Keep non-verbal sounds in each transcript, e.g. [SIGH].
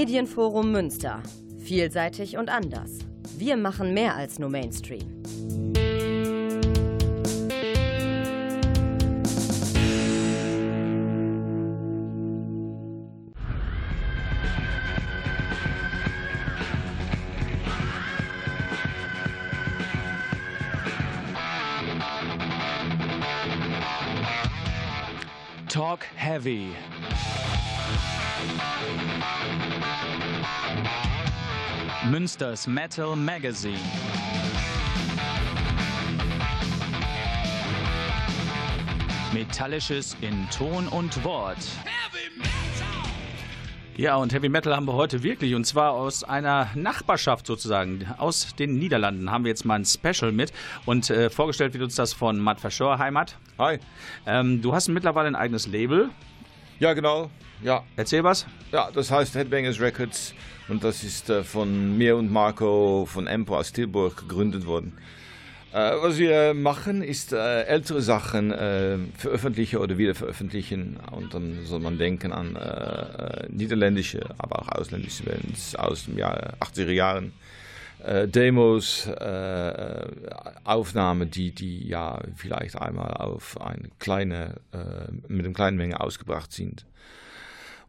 Medienforum Münster. Vielseitig und anders. Wir machen mehr als nur Mainstream. Talk Heavy. Münsters Metal Magazine. Metallisches in Ton und Wort. Ja, und Heavy Metal haben wir heute wirklich, und zwar aus einer Nachbarschaft sozusagen. Aus den Niederlanden haben wir jetzt mal ein Special mit. Und äh, vorgestellt wird uns das von Matt Verschor. Hi, Matt. Hi. Ähm, du hast mittlerweile ein eigenes Label. Ja, genau. Ja. Erzähl was. Ja, das heißt Headbangers Records. Und das ist äh, von mir und Marco von Empo aus Tilburg gegründet worden. Äh, was wir machen, ist äh, ältere Sachen äh, veröffentlichen oder wieder veröffentlichen. Und dann soll man denken an äh, niederländische, aber auch ausländische Bands aus dem Jahr 80er Jahren. Äh, Demos, äh, Aufnahmen, die, die ja vielleicht einmal auf eine kleine, mit einer kleinen Menge ausgebracht sind.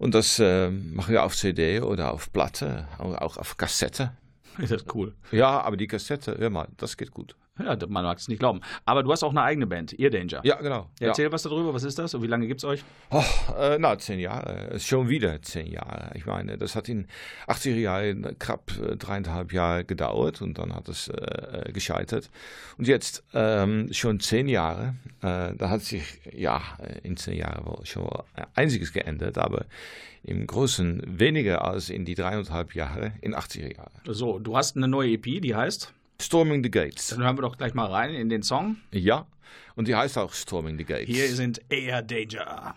Und das machen wir auf CD oder auf Platte, auch auf Kassette. [LAUGHS] Das ist cool. Ja, aber die Kassette, hör mal, das geht gut. Ja, man mag es nicht glauben. Aber du hast auch eine eigene Band, Ear Danger. Ja, genau. Erzähl ja. was darüber, was ist das und wie lange gibt es euch? Oh, äh, na, zehn Jahre. Schon wieder zehn Jahre. Ich meine, das hat in 80er Jahren knapp äh, dreieinhalb Jahre gedauert und dann hat es äh, gescheitert. Und jetzt ähm, schon zehn Jahre. Äh, da hat sich, ja, in zehn Jahren wohl schon einiges geändert, aber im Großen weniger als in die dreieinhalb Jahre in 80er Jahren. So, du hast eine neue EP, die heißt? Storming the Gates. Dann hören wir doch gleich mal rein in den Song. Ja, und die heißt auch Storming the Gates. Hier sind Air Danger.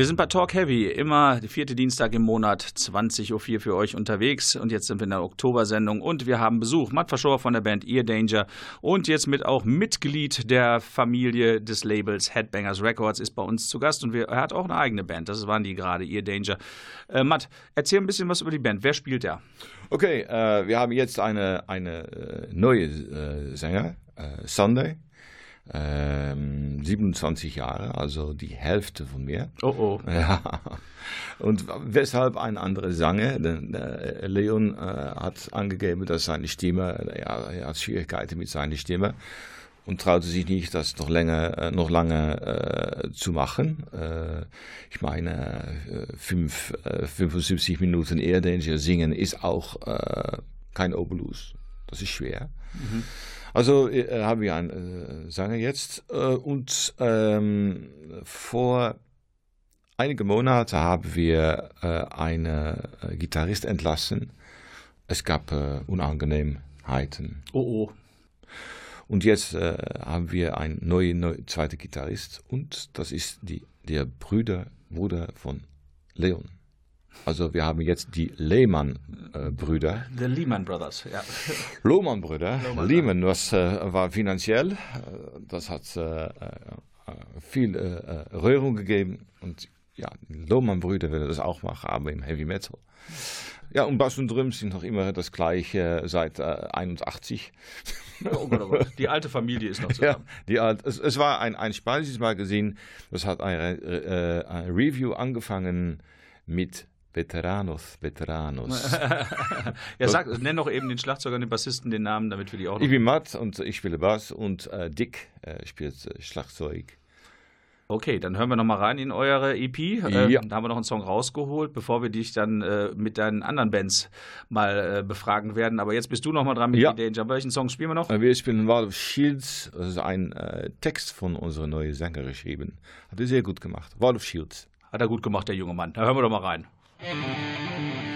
Wir sind bei Talk Heavy, immer vierte Dienstag im Monat, 20.04 Uhr für euch unterwegs. Und jetzt sind wir in der Oktobersendung und wir haben Besuch. Matt Verschorer von der Band Ear Danger und jetzt mit auch Mitglied der Familie des Labels Headbangers Records ist bei uns zu Gast und wir, er hat auch eine eigene Band. Das waren die gerade, Ear Danger. Äh, Matt, erzähl ein bisschen was über die Band. Wer spielt da? Okay, äh, wir haben jetzt eine, eine äh, neue äh, Sänger, äh, Sunday. Ähm, 27 Jahre, also die Hälfte von mir. Oh oh. [LAUGHS] Ja. Und weshalb ein anderer Sänger? Denn, äh, Leon äh, hat angegeben, dass seine Stimme, ja, er hat Schwierigkeiten mit seiner Stimme und traute sich nicht, das noch länger, äh, noch lange äh, zu machen. Äh, ich meine, äh, fünf, 75 Minuten Air Danger singen ist auch kein Obolus. Das ist schwer. Mhm. Also äh, haben wir einen äh, Sänger jetzt äh, und ähm, vor einigen Monaten haben wir äh, einen äh, Gitarrist entlassen. Es gab äh, Unangenehmheiten. Oh oh. Und jetzt haben wir einen neuen, neuen zweiten Gitarrist und das ist die, der Brüder, Bruder von Leon. Also wir haben jetzt die Lehmann-Brüder. The Lehman Brothers, ja. Lohmann-Brüder. Lehman, was äh, war finanziell, das hat äh, äh viel äh, Rührung gegeben und ja, die Lohmann-Brüder werden das auch machen, aber im Heavy Metal. Ja, und Bass und Drums sind noch immer das gleiche seit äh, 81. Oh Gott, oh Gott. Die alte Familie ist noch [LAUGHS] zusammen. Ja, die alte, es, es war ein, ein spanisches Magazin, das hat eine, äh, eine Review angefangen mit Veteranos, Veteranos. [LAUGHS] ja, sag, nenn doch eben den Schlagzeuger und den Bassisten den Namen, damit wir die auch noch. Ich bin Matt und ich spiele Bass und äh, Dick äh, spielt äh, Schlagzeug. Okay, dann hören wir nochmal rein in eure EP. Äh, ja. Da haben wir noch einen Song rausgeholt, bevor wir dich dann äh, mit deinen anderen Bands mal äh, befragen werden. Aber jetzt bist du nochmal dran mit ja. Danger. Welchen Song spielen wir noch? Wir spielen Wall of Shields. Das ist ein Text von unserer neuen Sänger geschrieben. Hat er sehr gut gemacht. Wall of Shields. Hat er gut gemacht, der junge Mann. Da hören wir doch mal rein. Thank you.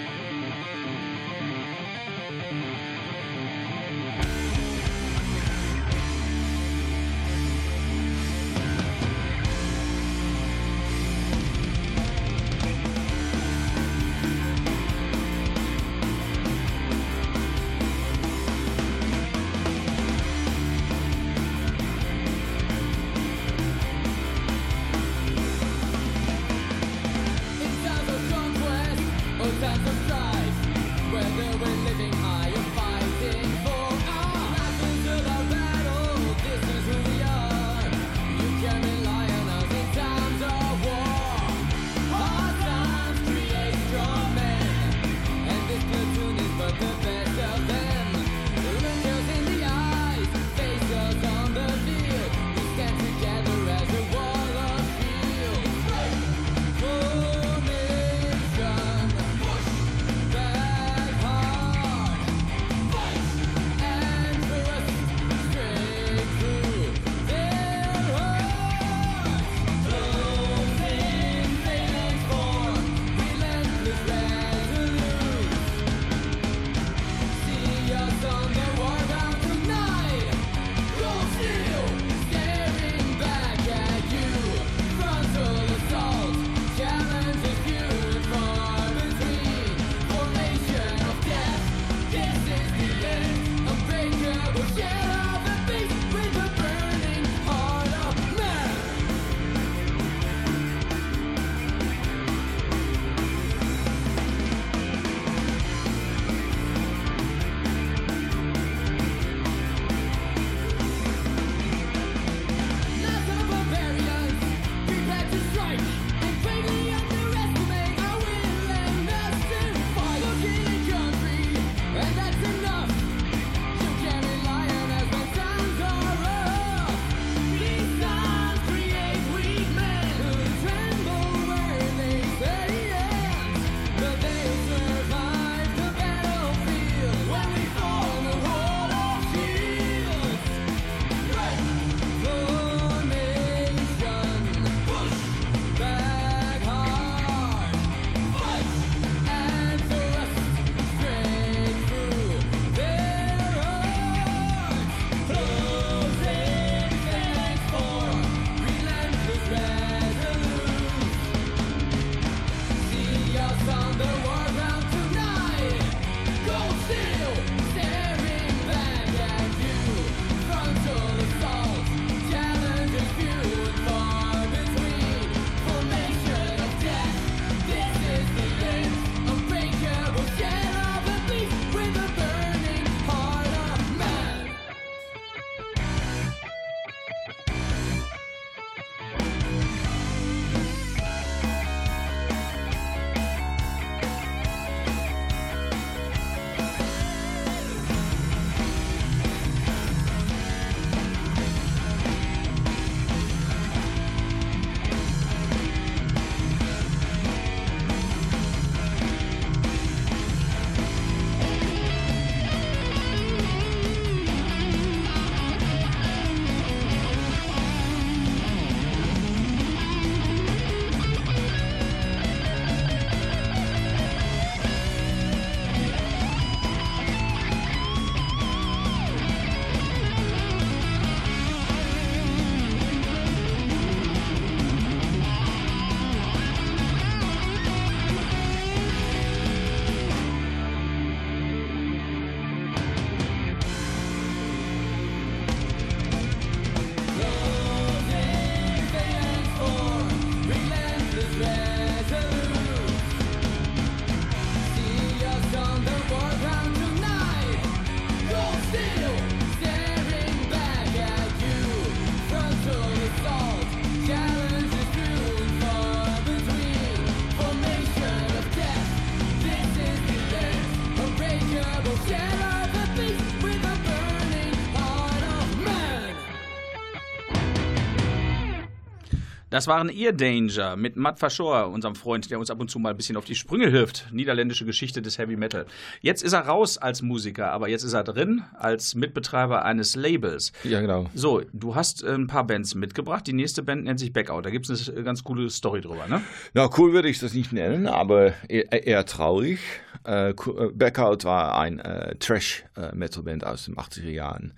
Das waren Ear Danger mit Matt Verschor, unserem Freund, der uns ab und zu mal ein bisschen auf die Sprünge hilft. Niederländische Geschichte des Heavy Metal. Jetzt ist er raus als Musiker, aber jetzt ist er drin als Mitbetreiber eines Labels. Ja, genau. So, du hast äh, ein paar Bands mitgebracht. Die nächste Band nennt sich Backout. Da gibt es eine ganz coole Story drüber, ne? Na, cool würde ich das nicht nennen, aber eher, eher traurig. Äh, äh Backout war ein äh, Trash-Metal-Band aus den 80er Jahren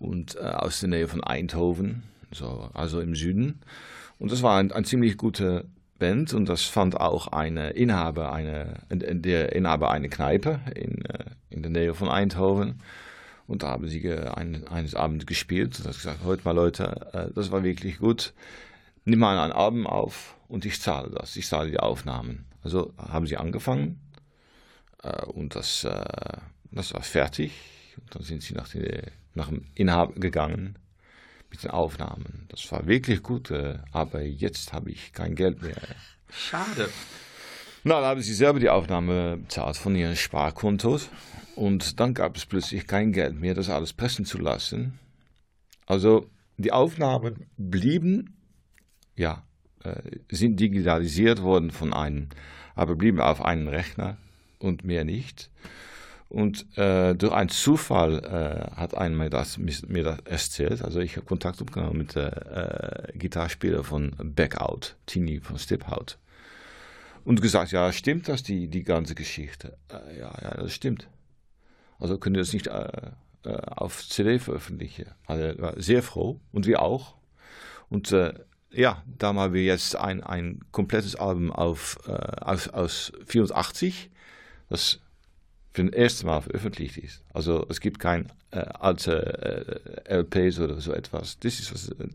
und äh, aus der Nähe von Eindhoven, so, also im Süden. Und das war ein, ein ziemlich guter Band und das fand auch eine Inhaber, eine, der Inhaber eine Kneipe in, äh, in der Nähe von Eindhoven. Und da haben sie ein, eines Abends gespielt und hat gesagt, heute mal Leute, äh, das war wirklich gut. Nimm mal einen Abend auf und ich zahle das. Ich zahle die Aufnahmen. Also haben sie angefangen äh, und das, das war fertig. Und dann sind sie nach, die, nach dem Inhaber gegangen mit den Aufnahmen. Das war wirklich gut, äh, aber jetzt habe ich kein Geld mehr. Schade. Na, dann haben sie selber die Aufnahme bezahlt von ihren Sparkontos und dann gab es plötzlich kein Geld mehr, das alles pressen zu lassen. Also die Aufnahmen blieben, ja, äh, sind digitalisiert worden von einem, aber blieben auf einem Rechner und mehr nicht. Und äh, durch einen Zufall äh, hat einer mir das, mir das erzählt. Also ich habe Kontakt aufgenommen mit äh, Gitarrespieler von Backout, Tini von Stiphout. Und gesagt, ja, stimmt das, die, die ganze Geschichte? Äh, ja, ja, das stimmt. Also können wir das nicht äh, äh, auf CD veröffentlichen. Also er war sehr froh und wir auch. Und ja, da haben wir jetzt ein, ein komplettes Album auf, aus, aus 84. Das für das erste Mal veröffentlicht ist. Also es gibt kein äh, alte äh, LPs oder so etwas. Das ist was. Äh,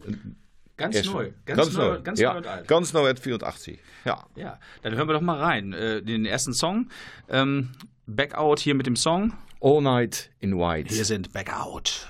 Ganz neu. Ganz, ganz neu. Ganz ja, neu und alt. Ganz neu 84. Ja. Ja, dann hören wir doch mal rein. Äh, den ersten Song. Ähm, Back Out hier mit dem Song. All Night in White. Hier sind Back Out.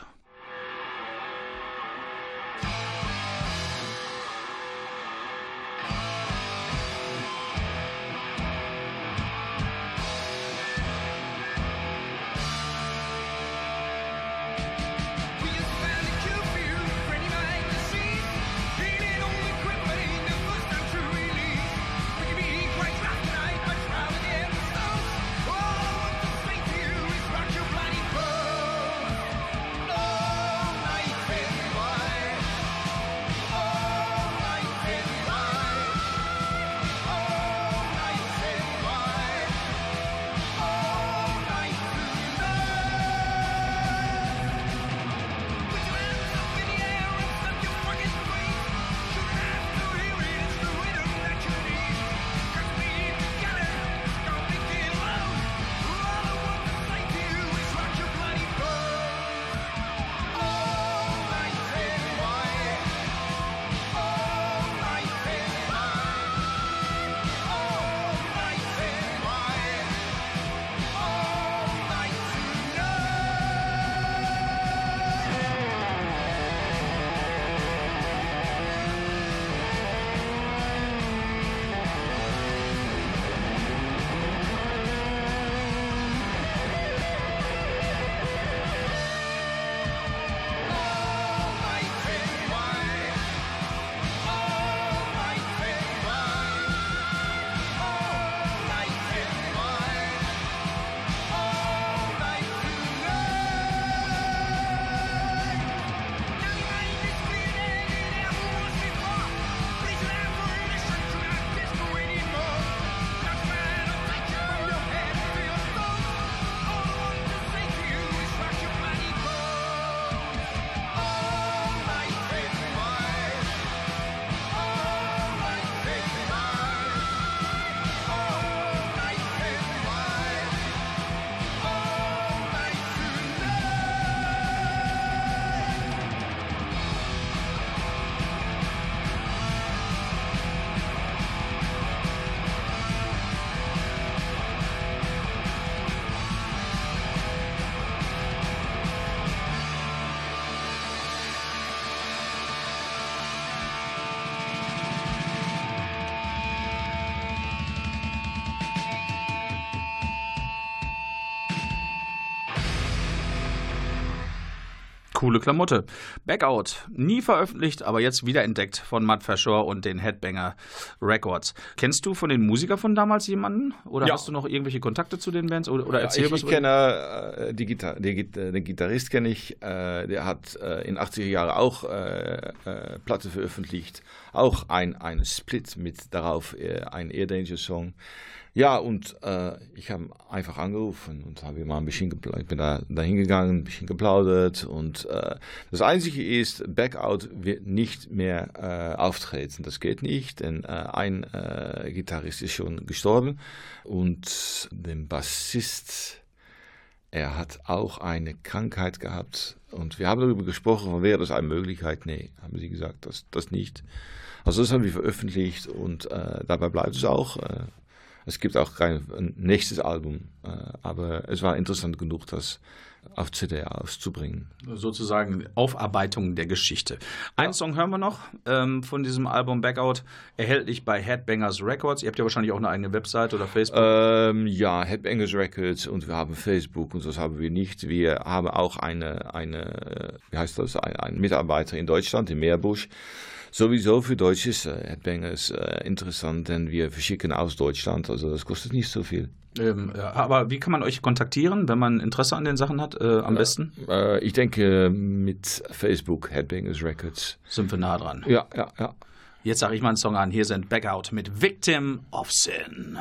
Coole Klamotte. Backout, nie veröffentlicht, aber jetzt wiederentdeckt von Matt Verschor und den Headbanger Records. Kennst du von den Musikern von damals jemanden? Oder ja. hast du noch irgendwelche Kontakte zu den Bands? Oder, oder ja, erzähl ich, was? Ich kenne äh, die Gitar die, den Gitarrist kenne ich, äh, der hat äh, in 80er Jahren auch äh, äh, Platte veröffentlicht, auch ein, ein Split mit darauf, äh, ein Air Danger Song. Ja, und äh, ich habe einfach angerufen und habe mal ein bisschen geplaudert. Ich bin da hingegangen, ein bisschen geplaudert. Und äh, das Einzige ist, Backout wird nicht mehr äh, auftreten. Das geht nicht, denn äh, ein äh, Gitarrist ist schon gestorben. Und der Bassist, er hat auch eine Krankheit gehabt. Und wir haben darüber gesprochen, wäre das eine Möglichkeit? Nee, haben sie gesagt, das, das nicht. Also das haben wir veröffentlicht und äh, dabei bleibt es auch. Äh, es gibt auch kein nächstes Album, äh, aber es war interessant genug, das auf CD auszubringen. Sozusagen Aufarbeitung der Geschichte. Ein ja. Song hören wir noch ähm, von diesem Album Backout, erhältlich bei Headbangers Records. Ihr habt ja wahrscheinlich auch eine eigene Website oder Facebook. Ähm, ja, Headbangers Records und wir haben Facebook und das haben wir nicht. Wir haben auch eine, eine wie heißt das, ein, ein Mitarbeiter in Deutschland, in Meerbusch sowieso für Deutsch ist äh, Headbangers äh, interessant, denn wir verschicken aus Deutschland, also das kostet nicht so viel. Ähm, aber wie kann man euch kontaktieren, wenn man Interesse an den Sachen hat, äh, am besten? Äh, ich denke mit Facebook, Headbangers Records. Sind wir nah dran. Ja, ja, ja. Jetzt sage ich mal einen Song an. Hier sind Backout mit Victim of Sin.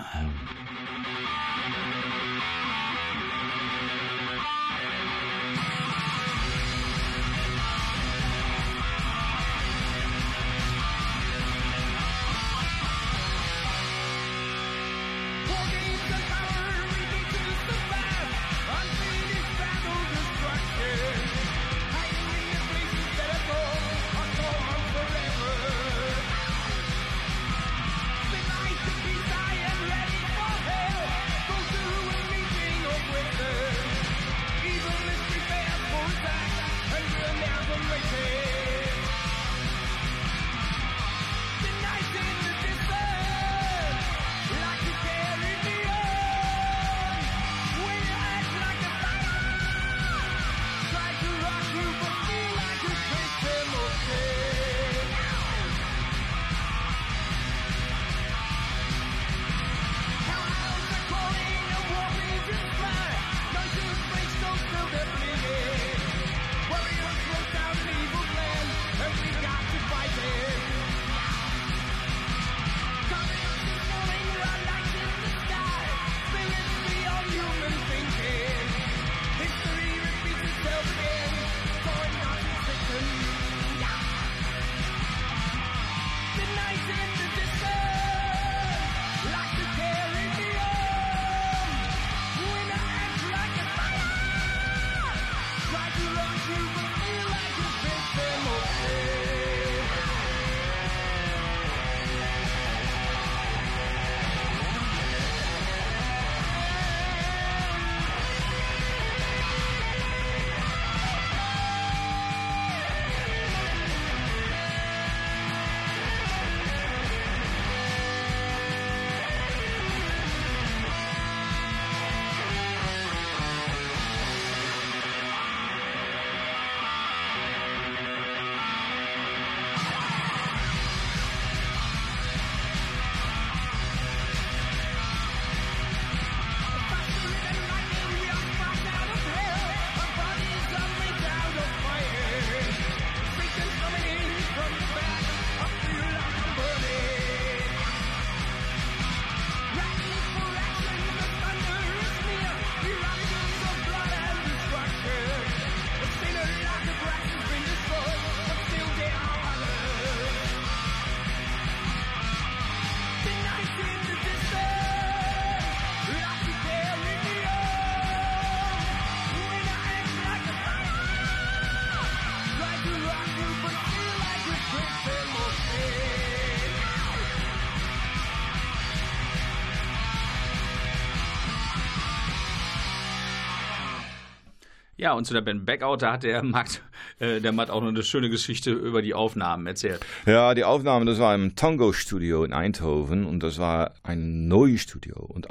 Ja, und zu der Band Backout, da hat der [LAUGHS] Matt, äh, der Matt auch noch eine schöne Geschichte über die Aufnahmen erzählt. Ja, die Aufnahmen, das war im Tango-Studio in Eindhoven und das war ein neues Studio und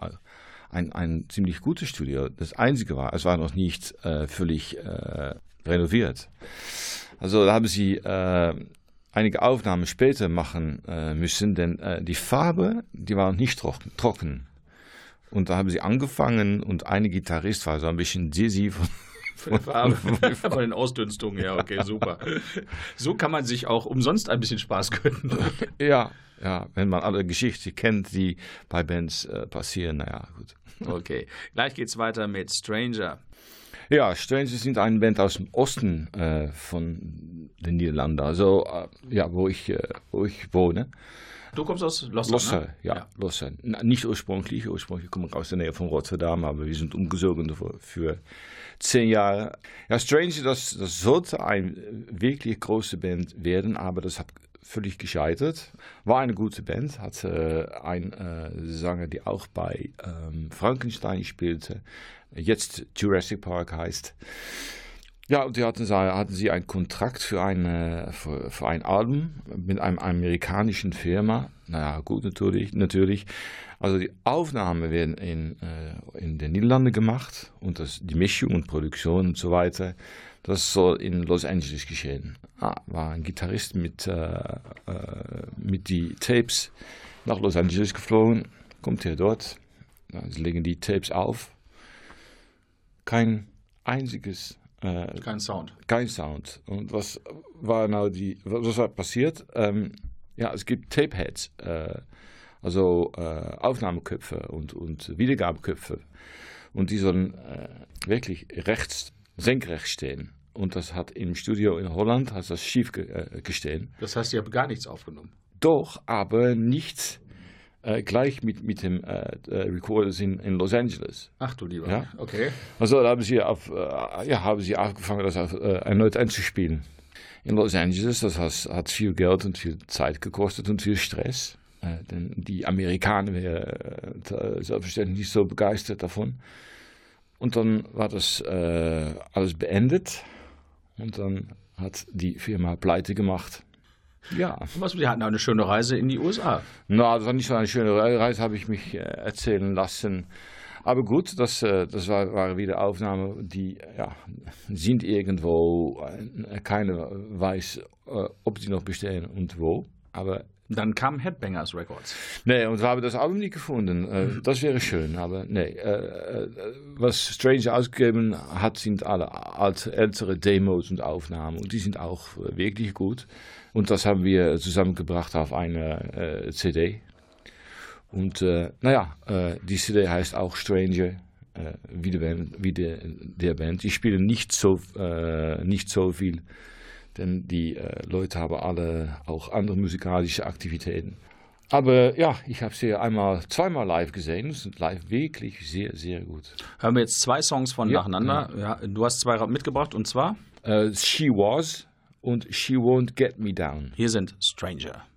ein, ein ziemlich gutes Studio. Das Einzige war, es war noch nicht äh, völlig, äh, renoviert. Also da haben sie äh, einige Aufnahmen später machen äh, müssen, denn äh, die Farbe, die war nicht trocken. Und da haben sie angefangen und ein Gitarrist war so ein bisschen dizzy von, Farbe. [LAUGHS] von den Ausdünstungen. Ja, okay, super. So kann man sich auch umsonst ein bisschen Spaß gönnen. Ja, ja, wenn man alle Geschichten kennt, die bei Bands äh, passieren, naja, gut. Okay, gleich geht's weiter mit Stranger. Ja, Stranger sind eine Band aus dem Osten äh, von den Niederlanden, also äh, ja, wo ich, äh, wo ich wohne. Du kommst aus Losser, Losser ne? ja, ja. Losser. Nicht ursprünglich, ursprünglich komme ich aus der Nähe von Rotterdam, aber wir sind umgezogen für, für zehn Jahre. Ja, Stranger, das, das sollte eine wirklich große Band werden, aber das hat völlig gescheitert. War eine gute Band, hatte äh, einen äh, Sänger, der auch bei ähm, Frankenstein spielte, jetzt Jurassic Park heißt. Ja, und die hatten, hatten sie einen Kontrakt für, eine, für, für ein Album mit einem amerikanischen Firma. Naja, gut, natürlich, natürlich. Also die Aufnahmen werden in, äh, in den Niederlanden gemacht und das, die Mischung und Produktion und so weiter, das soll in Los Angeles geschehen. Ah, war ein Gitarrist mit, äh, äh, mit die Tapes nach Los Angeles geflogen, kommt hier dort, sie legen die Tapes auf. Kein einziges äh, kein Sound. Kein Sound. Und was war nou die, was war passiert? Ähm, ja, es gibt Tapeheads, äh, also äh, Aufnahmeköpfe und, und Wiedergabeköpfe. Und die sollen äh, wirklich rechts, senkrecht stehen. Und das hat im Studio in Holland hat das schief ge äh, gestehen. Das heißt, ihr habt gar nichts aufgenommen? Doch, aber nichts äh, gleich mit, mit dem äh, äh, Recorders in, in Los Angeles. Ach du lieber, ja? okay. Also da haben sie, auf, äh, ja, haben sie angefangen, das auf, äh, erneut einzuspielen. In Los Angeles, das hat, hat, viel Geld und viel Zeit gekostet und viel Stress. Äh, denn die Amerikaner wären selbstverständlich nicht so begeistert davon. Und dann war das alles beendet und dann hat die Firma pleite gemacht. Ja. Was, wir hatten eine schöne Reise in die USA. Na, das war nicht so eine schöne Reise, habe ich mich äh, erzählen lassen. Aber gut, das, äh, das war, war wieder Aufnahmen, die ja, sind irgendwo, äh, keiner weiß, ob sie noch bestehen und wo. Aber dann kam Headbangers Records. Nee, und wir haben das Album nicht gefunden. Mhm. Das wäre schön, aber nee. Was Stranger ausgegeben hat, sind alle ältere Demos und Aufnahmen und die sind auch wirklich gut. Und das haben wir zusammengebracht auf eine äh, CD. Und äh, naja, äh, die CD heißt auch Stranger, äh, wie, der Band, wie der, der Band. Die spielen nicht so, äh, nicht so viel, denn die äh, Leute haben alle auch andere musikalische Aktivitäten. Aber ja, ich habe sie einmal, zweimal live gesehen. Es sind live wirklich sehr, sehr gut. Hören wir jetzt zwei Songs von ja, nacheinander. Ja. du hast zwei mitgebracht und zwar? She Was und She Won't Get Me Down. Hier sind Stranger.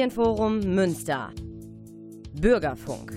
Medienforum Münster. Bürgerfunk.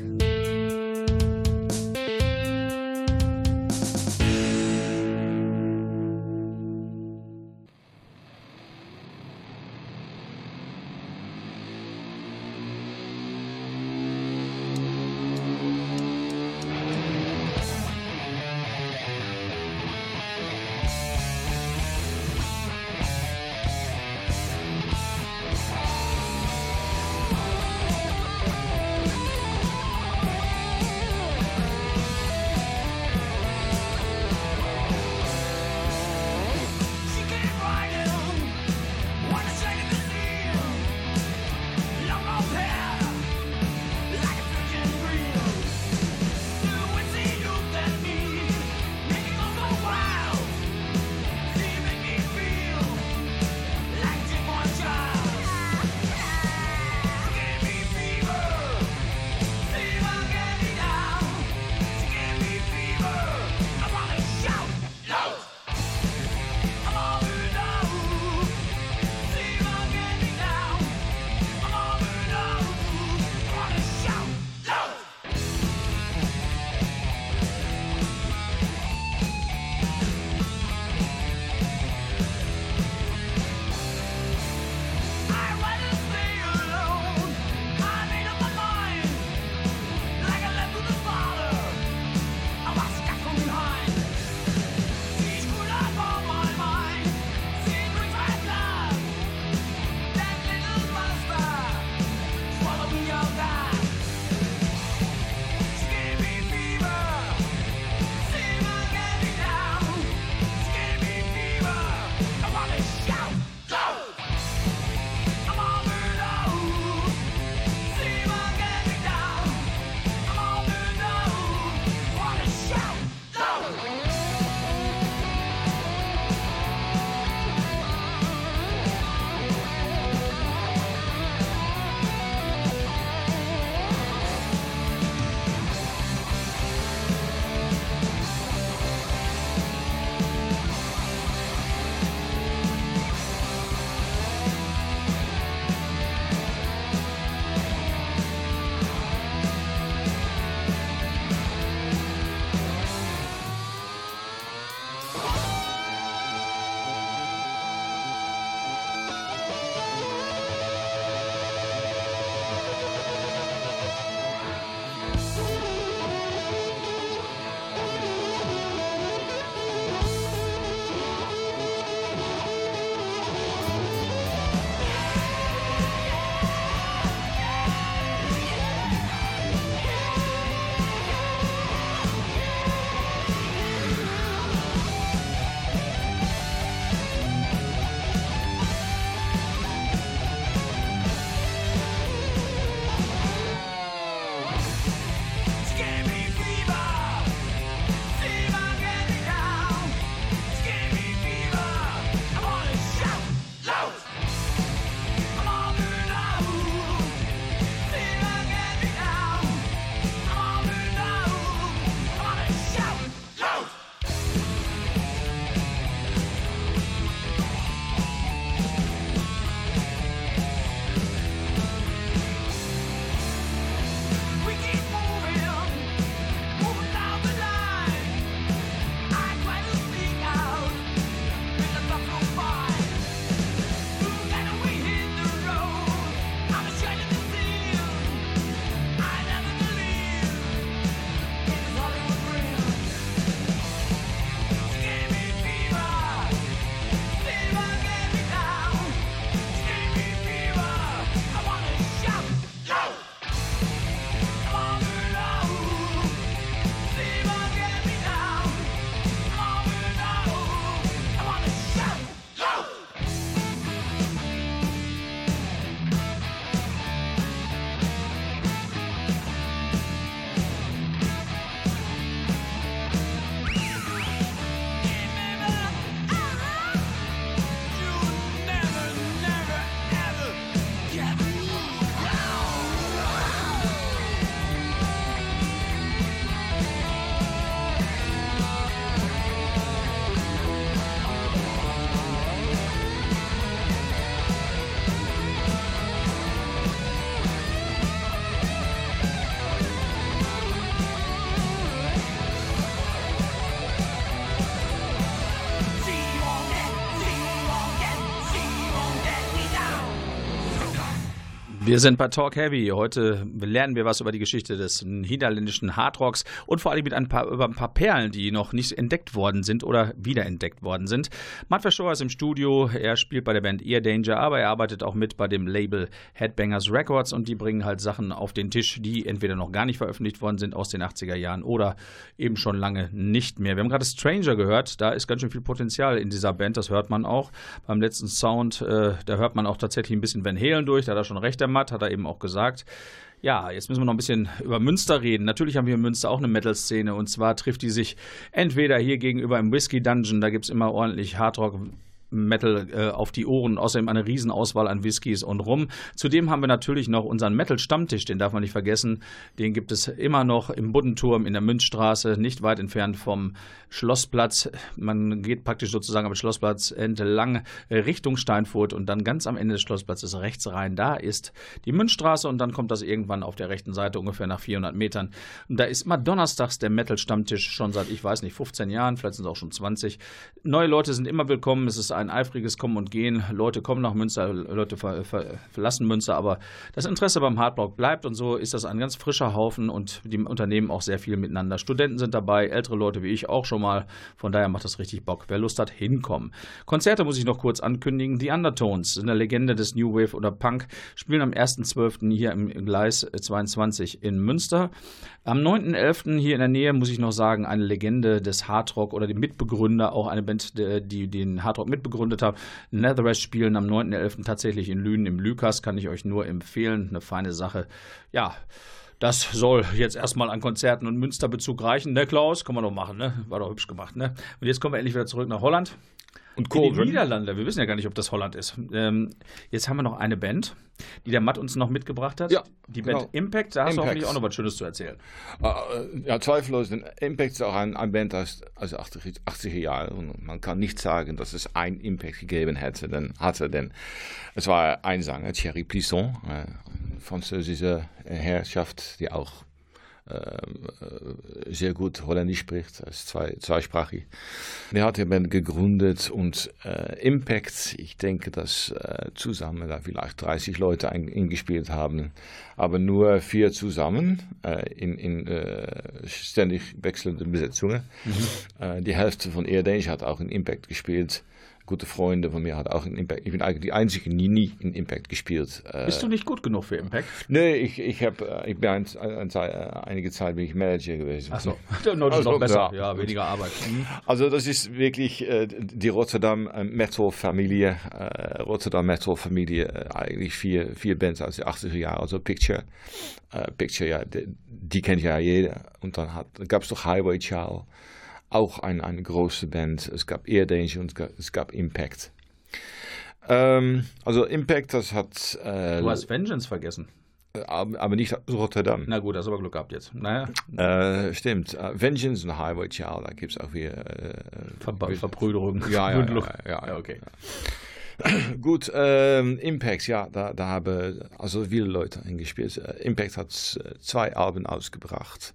Wir sind bei Talk Heavy. Heute lernen wir was über die Geschichte des niederländischen Hardrocks und vor allem mit ein paar, über ein paar Perlen, die noch nicht entdeckt worden sind oder wiederentdeckt worden sind. Matt Verschauer ist im Studio. Er spielt bei der Band Ear Danger, aber er arbeitet auch mit bei dem Label Headbangers Records und die bringen halt Sachen auf den Tisch, die entweder noch gar nicht veröffentlicht worden sind aus den 80er Jahren oder eben schon lange nicht mehr. Wir haben gerade Stranger gehört. Da ist ganz schön viel Potenzial in dieser Band. Das hört man auch. Beim letzten Sound, äh, da hört man auch tatsächlich ein bisschen Van Halen durch. Da hat er schon recht, der Matt, hat er eben auch gesagt. Ja, jetzt müssen wir noch ein bisschen über Münster reden. Natürlich haben wir in Münster auch eine Metal-Szene und zwar trifft die sich entweder hier gegenüber im Whisky Dungeon, da gibt es immer ordentlich Hardrock, Metal äh, auf die Ohren. Außerdem eine Riesenauswahl an Whiskys und Rum. Zudem haben wir natürlich noch unseren Metal-Stammtisch, den darf man nicht vergessen. Den gibt es immer noch im Buddenturm in der Münzstraße, nicht weit entfernt vom Schlossplatz. Man geht praktisch sozusagen am Schlossplatz entlang Richtung Steinfurt und dann ganz am Ende des Schlossplatzes rechts rein. Da ist die Münzstraße und dann kommt das irgendwann auf der rechten Seite ungefähr nach 400 Metern. Und da ist immer donnerstags der Metal-Stammtisch schon seit, ich weiß nicht, 15 Jahren, vielleicht sind es auch schon 20. Neue Leute sind immer willkommen. Es ist ein ein eifriges Kommen und Gehen. Leute kommen nach Münster, Leute ver, ver, verlassen Münster, aber das Interesse beim Hardblock bleibt und so ist das ein ganz frischer Haufen und die Unternehmen auch sehr viel miteinander. Studenten sind dabei, ältere Leute wie ich auch schon mal. Von daher macht das richtig Bock. Wer Lust hat, hinkommen. Konzerte muss ich noch kurz ankündigen. Die Undertones sind eine Legende des New Wave oder Punk, spielen am 1.12. hier im Gleis 22 in Münster. Am 9.11. hier in der Nähe muss ich noch sagen, eine Legende des Hardrock oder die Mitbegründer, auch eine Band, die den Hardrock mitbegründet hat. Netherest spielen am 9.11. tatsächlich in Lünen im Lukas, kann ich euch nur empfehlen. Eine feine Sache. Ja. Das soll jetzt erstmal an Konzerten und Münsterbezug reichen, ne, Klaus? Kann man doch machen, ne? War doch hübsch gemacht, ne? Und jetzt kommen wir endlich wieder zurück nach Holland. Und. In die Niederlande. Wir wissen ja gar nicht, ob das Holland ist. Ähm, jetzt haben wir noch eine Band, die der Matt uns noch mitgebracht hat. Ja. Die Band genau. Impact. Da hast Impact. du hoffentlich auch noch was Schönes zu erzählen. Uh, ja, zweifellos. Denn Impact ist auch ein, ein Band aus, aus 80, 80er Jahren. Und man kann nicht sagen, dass es ein Impact gegeben hätte. Denn, hatte, denn es war ein Sänger, Thierry Plisson, eine französische Herrschaft, die auch äh, sehr gut Holländisch spricht, ist zwei, zweisprachig. Er hat die Band gegründet und äh, Impact, ich denke, dass äh, zusammen da vielleicht 30 Leute eingespielt haben, aber nur vier zusammen äh, in, in äh, ständig wechselnden Besetzungen. Mhm. die Hälfte von Air Danger hat auch in Impact gespielt gute Freunde von mir hat auch in Impact. Ich bin eigentlich die einzige, die nie in Impact gespielt. Äh. Bist du nicht gut genug für Impact? Nee, ich, ich, hab, äh, ich bin ein, ein, ein, einige Zeit bin ich Manager gewesen. Achso, noch, also, noch besser, ja, ja weniger Arbeit. Mhm. Also das ist wirklich äh, die Rotterdam Metal Familie, äh, Rotterdam Metal Familie, äh, eigentlich vier, vier Bands aus den 80er Jahren, also Picture, äh, Picture, ja, die, die kennt ja jeder. Und dann gab es doch Highway Child auch ein, eine große Band. Es gab Air Danger und es gab Impact. Ähm, also Impact, das hat... Äh, du hast Vengeance vergessen. Aber nicht Rotterdam. Na gut, hast aber Glück gehabt jetzt. Naja. Äh, stimmt. Uh, Vengeance und Highway Child, da gibt es auch wieder. Äh, Ver Verbrüderung. Ja, [LAUGHS] ja, ja, ja, ja, okay. [CLEARS THROAT] Gut, ähm, Impact, ja, da, da haben also viele Leute eingespielt. Impact hat zwei Alben ausgebracht.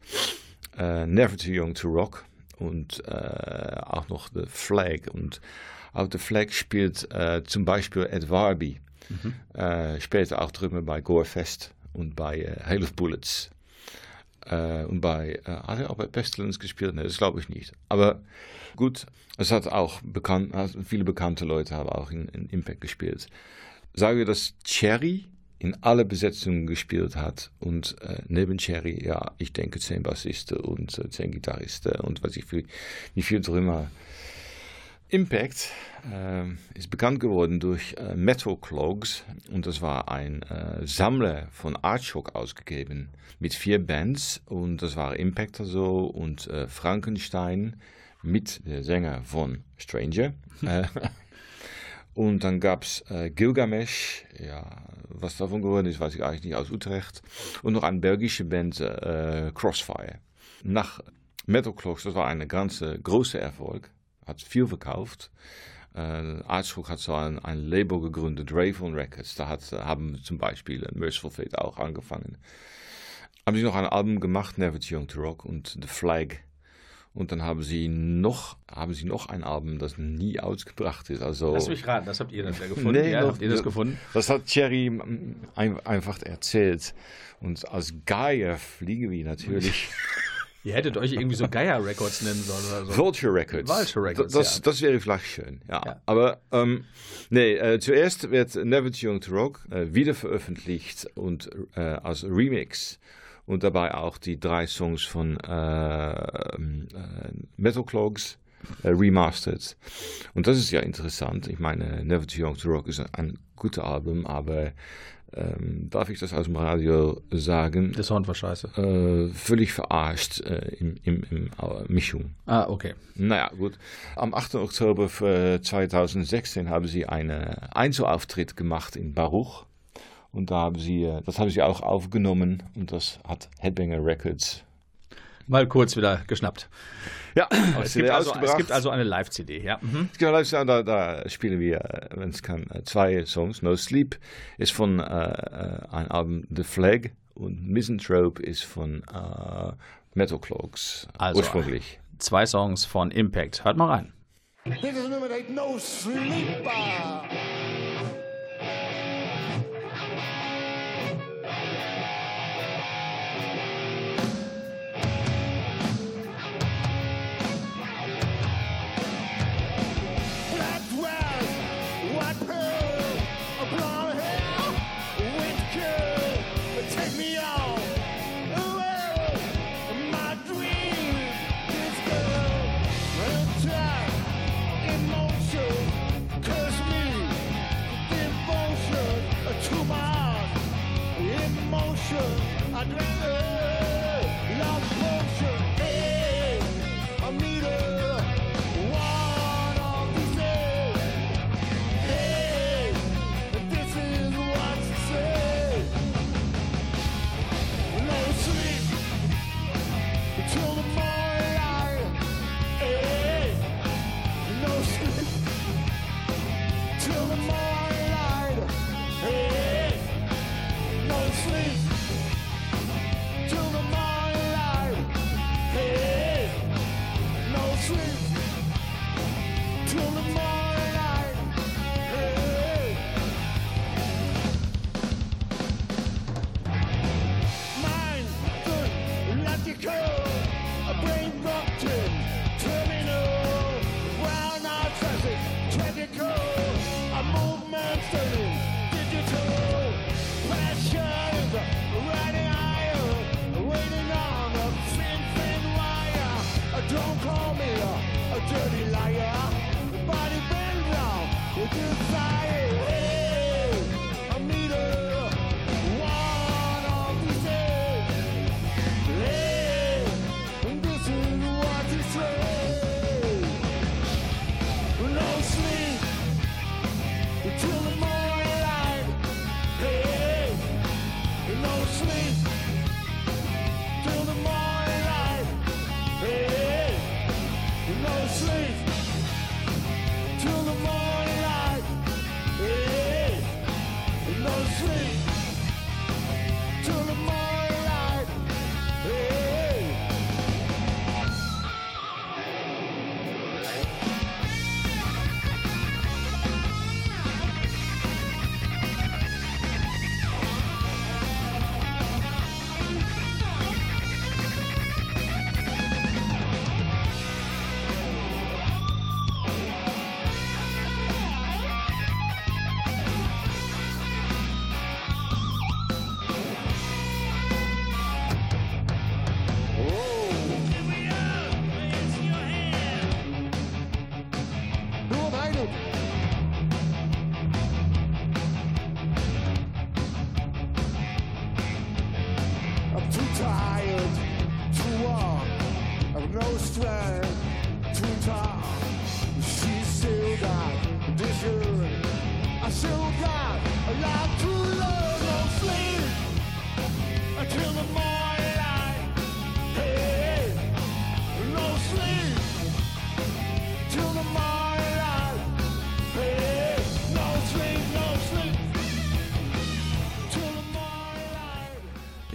Never Too Young to Rock und äh, auch noch The Flag. Und auf The Flag spielt äh, zum Beispiel Ed Warby. Mhm. Äh, später auch drüben bei Gorefest und bei äh, Hail of Bullets. Äh, und bei, äh, hat er auch bei Pestilence gespielt? Ne, das glaube ich nicht. Aber gut, es hat auch bekannt, viele bekannte Leute haben auch in, in Impact gespielt. Sagen wir, dass Cherry in alle Besetzungen gespielt hat und äh, neben Cherry, ja, ich denke zehn Bassisten und äh, zehn Gitarristen und was ich für wie viel Drummer. Impact äh, ist bekannt geworden durch äh, Metal Clogs und das war ein äh, Sammler von Artshock ausgegeben mit vier Bands und das war Impact also und äh, Frankenstein mit der Sänger von Stranger. [LAUGHS] Und dann gab es äh, Gilgamesh, ja, was davon geworden ist, weiß ich eigentlich nicht, aus Utrecht. Und noch eine belgische Band, äh, Crossfire. Nach Metal Clocks, das war ein ganz großer Erfolg, hat viel verkauft. Äh, Artschrock hat so ein, ein, Label gegründet, Raven Records. Da hat, haben zum Beispiel Merciful Fate auch angefangen. Haben sie noch ein Album gemacht, Never Too Young to Rock und The Flag Und dann haben sie noch, haben sie noch ein Album, das nie ausgebracht ist. Also, Lass mich raten, das habt ihr dann wieder [LAUGHS] gefunden. Nee, ja, noch- habt ihr das gefunden? Das hat Thierry ein, einfach erzählt. Und als Geier fliegen wir natürlich. [LAUGHS] Ihr hättet euch irgendwie so Geier Records nennen sollen oder so. Vulture Records. Vulture Records, das, ja. das wäre vielleicht schön, ja. Ja. Aber ähm, nee, äh, zuerst wird Never Too Young to Rock äh, wieder veröffentlicht und äh, als Remix. Und dabei auch die drei Songs von äh, äh, Metal Clogs äh, remastered. Und das ist ja interessant. Ich meine, Never Too Young to Rock ist ein gutes Album, aber ähm, darf ich das aus dem Radio sagen? Der Sound war scheiße. Äh, völlig verarscht äh, im, im, im äh, Mischung. Ah, okay. Naja, gut. Am 8. Oktober äh, 2016 haben sie einen Einzelauftritt gemacht in Baruch. Und da haben sie, äh, das haben sie auch aufgenommen und das hat Headbanger Records. Mal kurz wieder geschnappt. Ja, [CLEARS THROAT] Es gibt, also, es gibt also eine Live-CD, ja. Mhm. Genau, live sagen, da, da spielen wir, äh, wenn es kann, äh, zwei Songs. No Sleep ist von äh, einem Album The Flag und Misanthrope ist von äh, Metal Clogs Also- ursprünglich. Zwei Songs von Impact. Hört mal rein. Niggas eliminate no sleeper. hundred.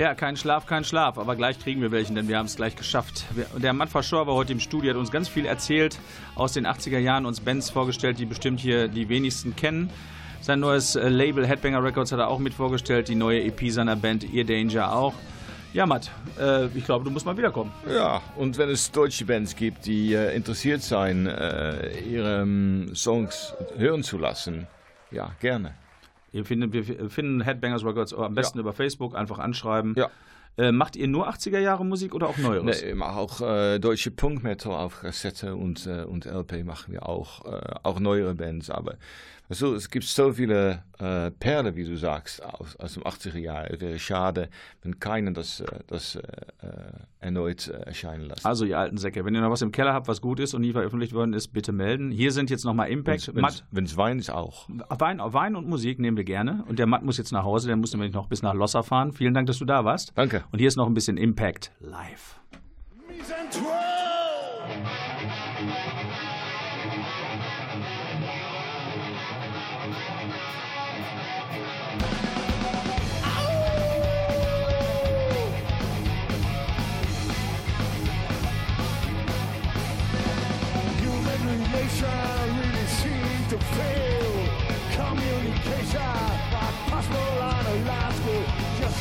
Ja, kein Schlaf, kein Schlaf, aber gleich kriegen wir welchen, denn wir haben es gleich geschafft. Der Mann Schor war heute im Studio, hat uns ganz viel erzählt aus den 80er Jahren, uns Bands vorgestellt, die bestimmt hier die wenigsten kennen. Sein neues äh, Label Headbanger Records hat er auch mit vorgestellt, die neue EP seiner Band Ear Danger auch. Ja, Matt, äh, ich glaube, du musst mal wiederkommen. Ja, und wenn es deutsche Bands gibt, die äh, interessiert sein, äh, ihre ähm, Songs hören zu lassen, ja, gerne. Wir finden, wir finden Headbangers Records am besten ja. über Facebook, einfach anschreiben. Ja. Äh, macht ihr nur 80er Jahre Musik oder auch Neueres? Nee, ich mache auch äh, deutsche Punk-Metal auf Kassette und, äh, und LP machen wir auch. Äh, auch neuere Bands, aber also, es gibt so viele äh, Perlen, wie du sagst, aus, aus den 80er Jahren. Es wäre schade, wenn keiner das, äh, das äh, erneut äh, erscheinen lässt. Also, ihr alten Säcke, wenn ihr noch was im Keller habt, was gut ist und nie veröffentlicht worden ist, bitte melden. Hier sind jetzt nochmal Impact. Wenn es Wein ist, auch. Wein, Wein und Musik nehmen wir gerne. Und der Matt muss jetzt nach Hause, der muss nämlich noch bis nach Losser fahren. Vielen Dank, dass du da warst. Danke. Und hier ist noch ein bisschen Impact live. Communication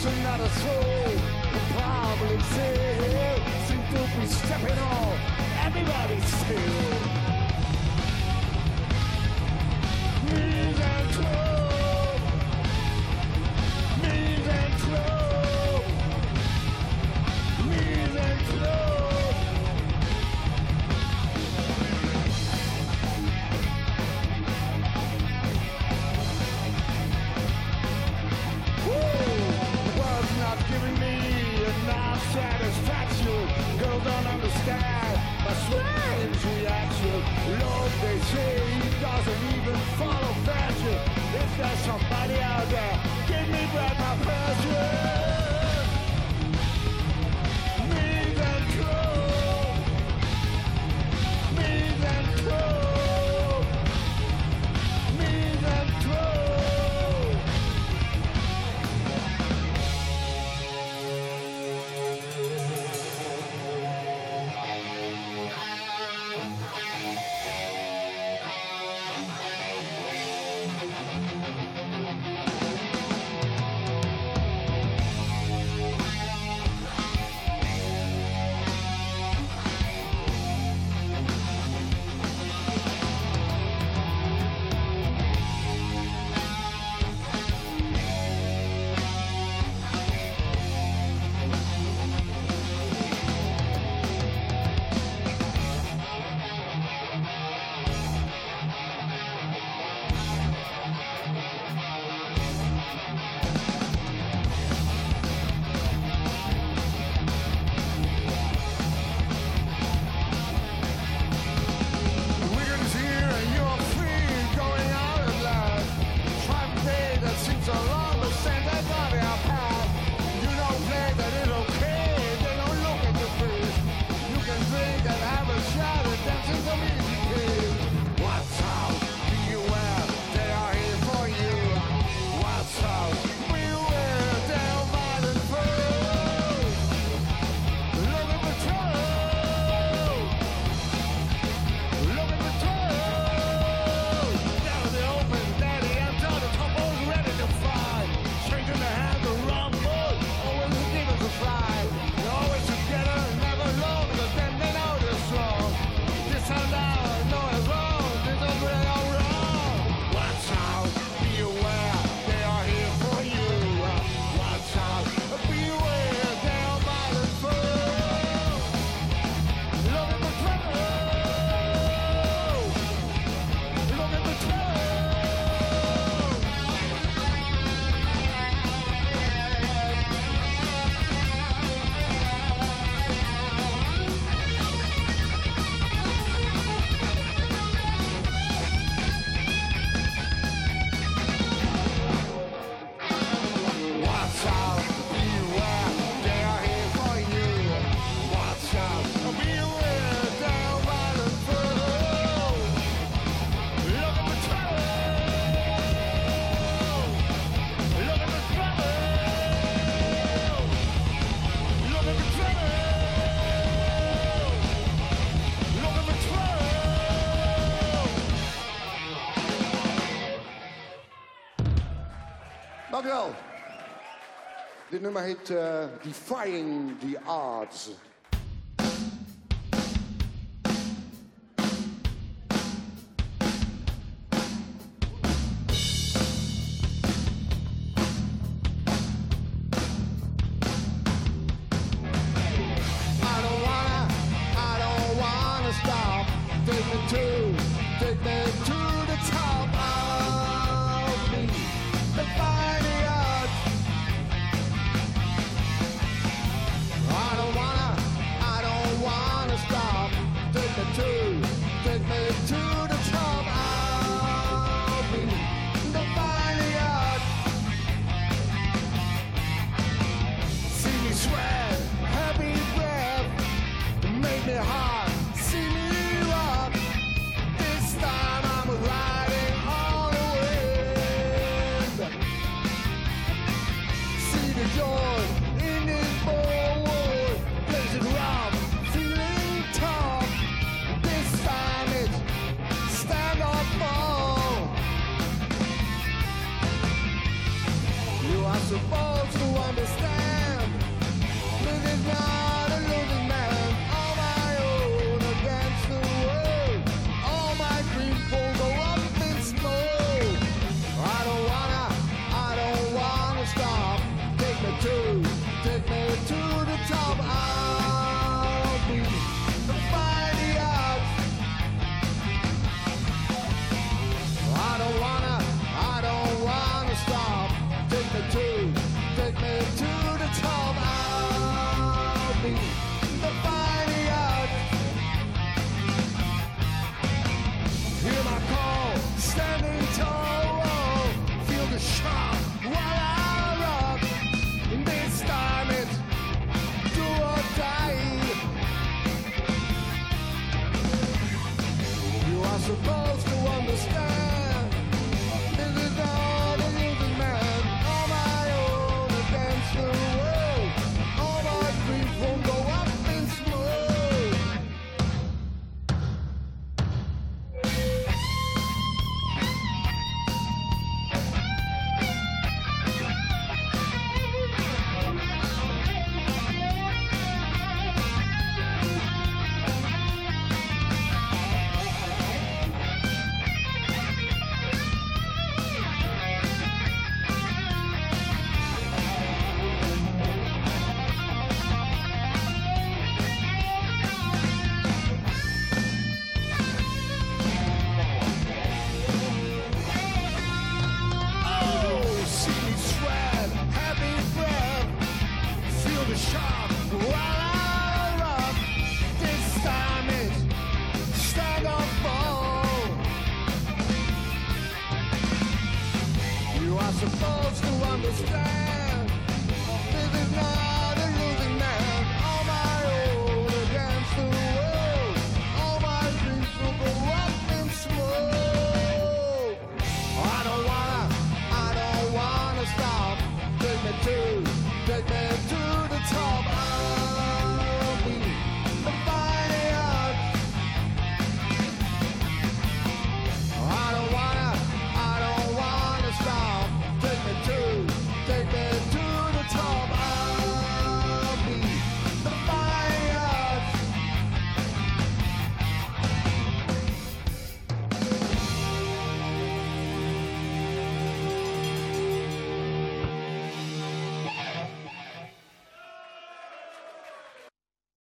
and not a soul will probably. Seem to be stepping on everybody's shoes. Don't understand my strange reaction. Love, they say, doesn't even follow fashion. If there's somebody out there, give me back my passion. Nummer heet uh, Defying the Odds.